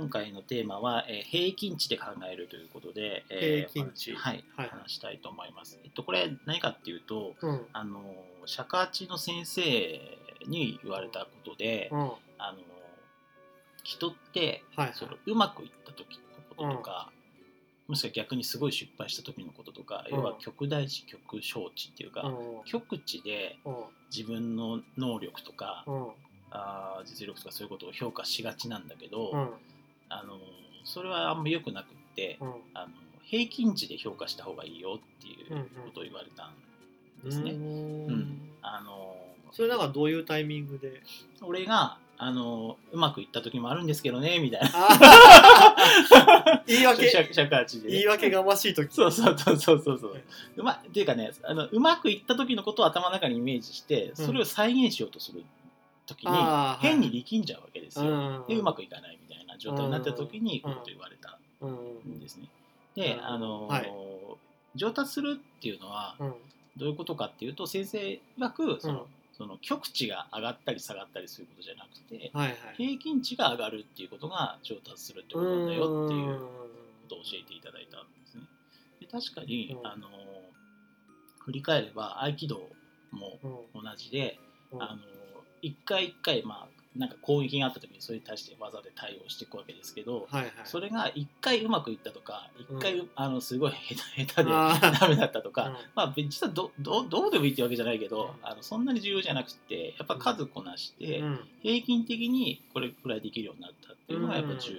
今回のテーマは、えー平均値で考えるということで、えー平均値。はい、はい。話したいと思います。えっと、これ何かっていうと、うん。あの尺八の先生に言われたことで、うん。はあの人っていはい。そのうまくいった時のこととか、もしくは逆にすごい失敗した時のこととか、うん。要は極大値極小値っていうか、うん。極値でうん。自分の能力とか、うん。あー実力とかそういうことを評価しがちなんだけど、うんあのそれはあんま良くなくって、うん。あの平均値で評価した方がいいよっていうことを言われたんですね。うーん。うん。あのそれなんかどういうタイミングで？俺があのうまくいった時もあるんですけどねみたいな。あ 言い訳。尺尺八でね、言い訳がましい時。そうそうそうそうそうそう。うまっていうかねあのうまくいった時のことを頭の中にイメージしてそれを再現しようとする時に、変に力んじゃうわけですよ、うんでうまくいかない状態になった時にこうと言われたうん。んですね。で、うん。あの、はい。上達するっていうのはうん。どういうことかっていうと先生曰くその,、うん。その極値が上がったり下がったりすることじゃなくてはいはい。平均値が上がるっていうことが上達するってことなんだよっていうことを教えていただいたんですね。で確かに、うん。あの振り返れば合気道もうん。同じで、うん。あの一回一回まあなんか攻撃があった時にそれに対して技で対応していくわけですけど、はいはい。それが一回うまくいったとか一回、うあのすごい下手下手でダメだったとか、うん。まあ実はどどどうでもいいってわけじゃないけど、うん。あのそんなに重要じゃなくてやっぱ数こなして、うん。平均的にこれくらいできるようになったっていうのがやっぱ重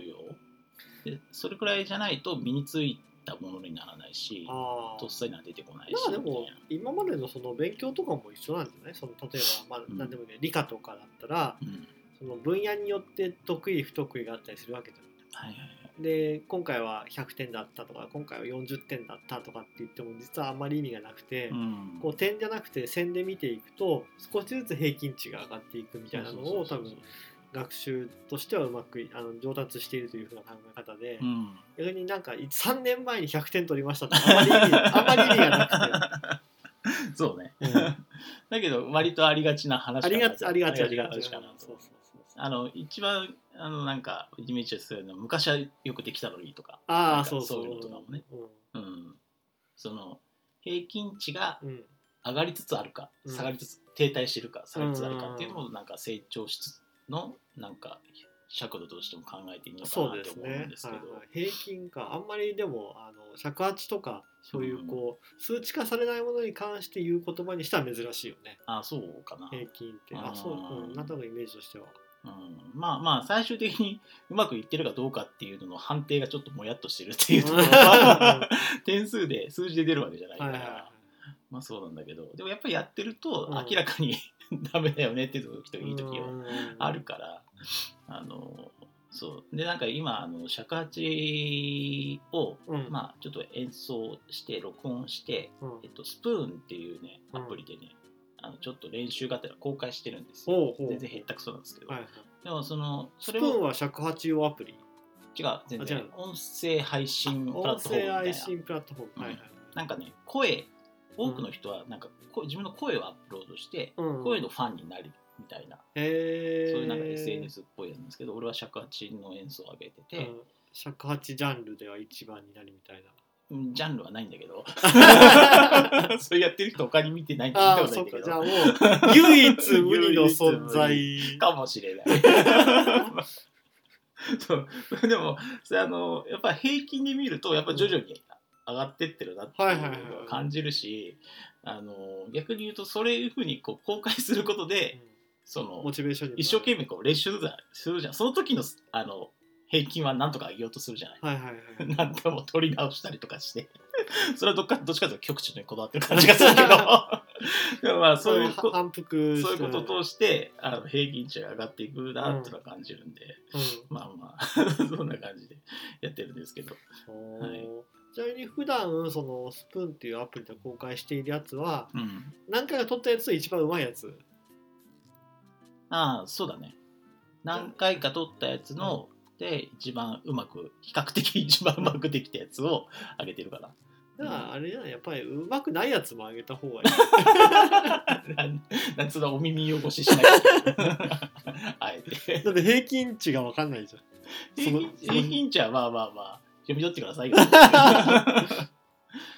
要、でそれくらいじゃないと身についたものにならないしあとっさには出てこないしまあでも今までのその勉強とかも一緒なんじゃない？その例えばまあうん。何でもいいね理科とかだったらうんその分野によって得意不得意があったりするわけじゃん。はいはいはい。で今回は100点だったとか今回は40点だったとかって言っても実はあんまり意味がなくて、うん。こう点じゃなくて線で見ていくと少しずつ平均値が上がっていくみたいなのを多分学習としてはうまくいあの上達しているというふうな考え方で、うん。逆になんか3年前に100点取りましたってあまり意味 あまり意味がなそうね。くて、うん。だけど割とありがちな話ありがちありがちあありりがちなそうそうあの一番あのなんかイメージするのは昔はよくできたのにとか。ああそうそう。そういうのとかもね。ううん。その平均値がんうん。上がりつつあるか、うん。下がりつつ停滞してるか下がりつつあるかっていうのもなんか成長しつつのなんか尺度としても考えていいのかそうなって思うんですけど。平均かあんまりでもあの尺八とかそういうこう、数値化されないものに関して言う言葉にしては珍しいよね。あそうかな、平均って。あそう、うん、なんとなくイメージとしてはうん、まあまあ最終的にうまくいってるかどうかっていうのの判定がちょっともやっとしてるっていうところは 点数で数字で出るわけじゃないから、はいはいはいまあそうなんだけどでもやっぱりやってるとうん。明らかに ダメだよねっていう時といい時はうん。あるからあのそう。でなんか今あの尺八を、うん。まあちょっと演奏して録音して、うん。えっと、スプーンっていうねアうん。プリでね、あのちょっと練習がてら公開してるんですよ。全然へったくそなんですけど、はいはい。でもそのそスプーンは尺八用アプリ？違う全然。音声配信プラッ音トフォームみたいな。声配信プラットフォーム、うん。はいはいなんかね声多くの人はなんかこ自分の声をアップロードして、うん。声のファンになるみたいな、そういうなんか SNS っぽいやつなんですけど俺は尺八の演奏を上げてて、うん。尺八ジャンルでは一番になるみたいな。うんジャンルはないんだけど。そうやってる人他に見てないんあだあそっか。じゃあももう 唯一無二の存在。かもしれない。そう。でもそれあのやっぱ平均で見るとやっぱ徐々に上がってってるなっていうのを感じるしあの逆に言うとそういうふうにこう公開することでそのモチベーション一生懸命こう練習するじゃん。その時のああの平均はなんとか上げようとするじゃない。はいはいはい。なんでも取り直したりとかして。それはどっかどっちかというと極地にこだわってる感じがするけど。で もまあそういうこ反復そういうことを通してあの平均値が上がっていくなっていうのは感じるんで、うん。まあまあそんな感じでやってるんですけど。はい。ちなみに普段そのスプーンっていうアプリで公開しているやつはうん。何回か撮ったやつで一番うまいやつ？ああそうだね。何回か撮ったやつので一番うまく比較的 一番うまくできたやつを上げてるかな。だからあれじゃないやっぱりうまくないやつもあげた方がいい。なんなんつうのお耳汚ししなきゃ あえて。だって平均値が分かんないじゃん。平均平均値はまあまあまあ読み取ってくださいよ。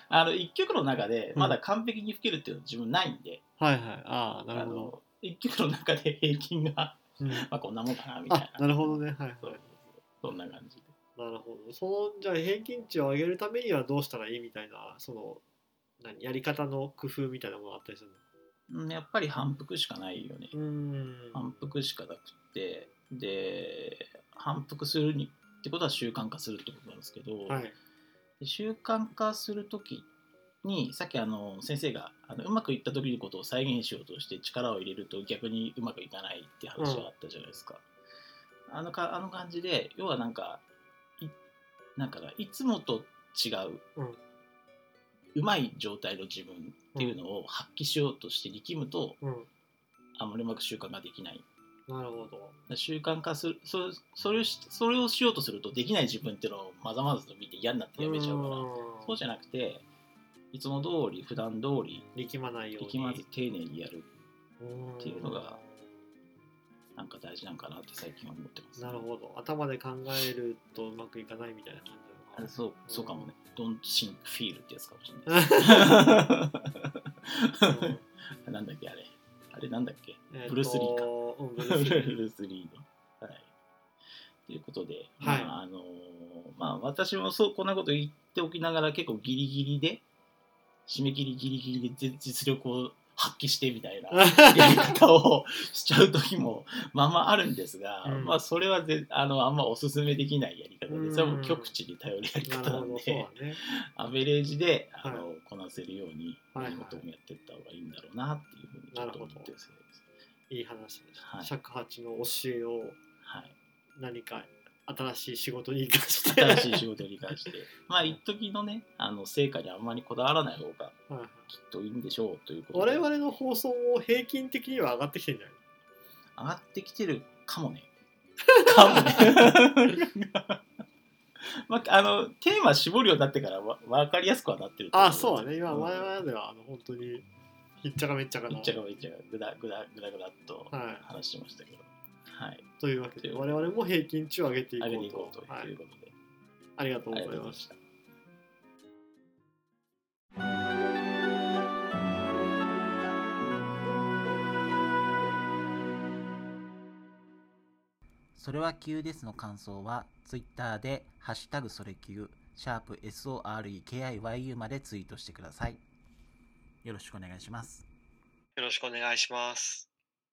あの一曲の中でまだ完璧に吹けるっていうのは自分ないんで、はいはい。ああなあるほど、の一曲の中で平均がうん。まあこんなもんかなみたいな。あなるほどね。はいはいそんな感じで。なるほど。そのじゃあ平均値を上げるためにはどうしたらいいみたいなその何やり方の工夫みたいなものがあったりするうんやっぱり反復しかないよね。のうん。反復しかなくってで反復するにってことは習慣化するってことなんですけど、はい。で習慣化する時にさっきあの先生があのうまくいった時のことを再現しようとして力を入れると逆にうまくいかないって話があったじゃないですか。あのかあの感じで要はなんかいなんかないつもと違う、うん。うまい状態の自分っていうのを発揮しようとして力むと、うん。あまりうまく習慣ができない。なるほど。習慣化するそそれをしそれをしようとするとできない自分っていうのをまざまざと見て嫌になってやめちゃうから。そうじゃなくていつも通り普段通り力まないように。力まず丁寧にやる大事なんかなって最近は思ってます、なるほど。頭で考えるとうまくいかないみたいな感じなのそうそうかもね。Don't think feel ってやつかもしれない。なんだっけあれ。あれなんだっけ？えーとブルースリーか。うんブ ブルースリーの。はい。ということで、はい。まああのまあ、私もそうこんなこと言っておきながら結構ギリギリで締め切りギリギリで実実力を発揮してみたいな やり方をしちゃう時もまあまああるんですが、うん。まあそれはぜあのあんまおすすめできないやり方うん。でそれはもう極地に頼るやりな方なんでだね。アベレージであの、はこなせるように何事もやっていった方がいいんだろうなっていうふうにちょっと思ってるいい話です、はい。尺八の教えをはい。何か新しい仕事に生かして。新しい仕事を理解して。まあ一時のねあの成果にあんまりこだわらない方がきっといいんでしょうということ我で々の放送も平均的には上がってきてるんじゃない？上がってきてるかもね。かもね。まあ、あのテーマ絞るようになってからわ分かりやすくはなってると思あそうだね。今ん。前々ではあの本当にひっちゃかめっちゃかないっちゃがいっちゃがぐだぐだぐだぐだっとはい。話してましたけどはい。というわけで我々も平均値を上げていこ上げてうといこうとはいいうことで、ありがとうありございましがとうございました。たそれは急ですの感想は、ツイッターで、ハッシュタグそれ急、シャープ SOREKIYU までツイートしてください。よろしくお願いします。よろしくお願いします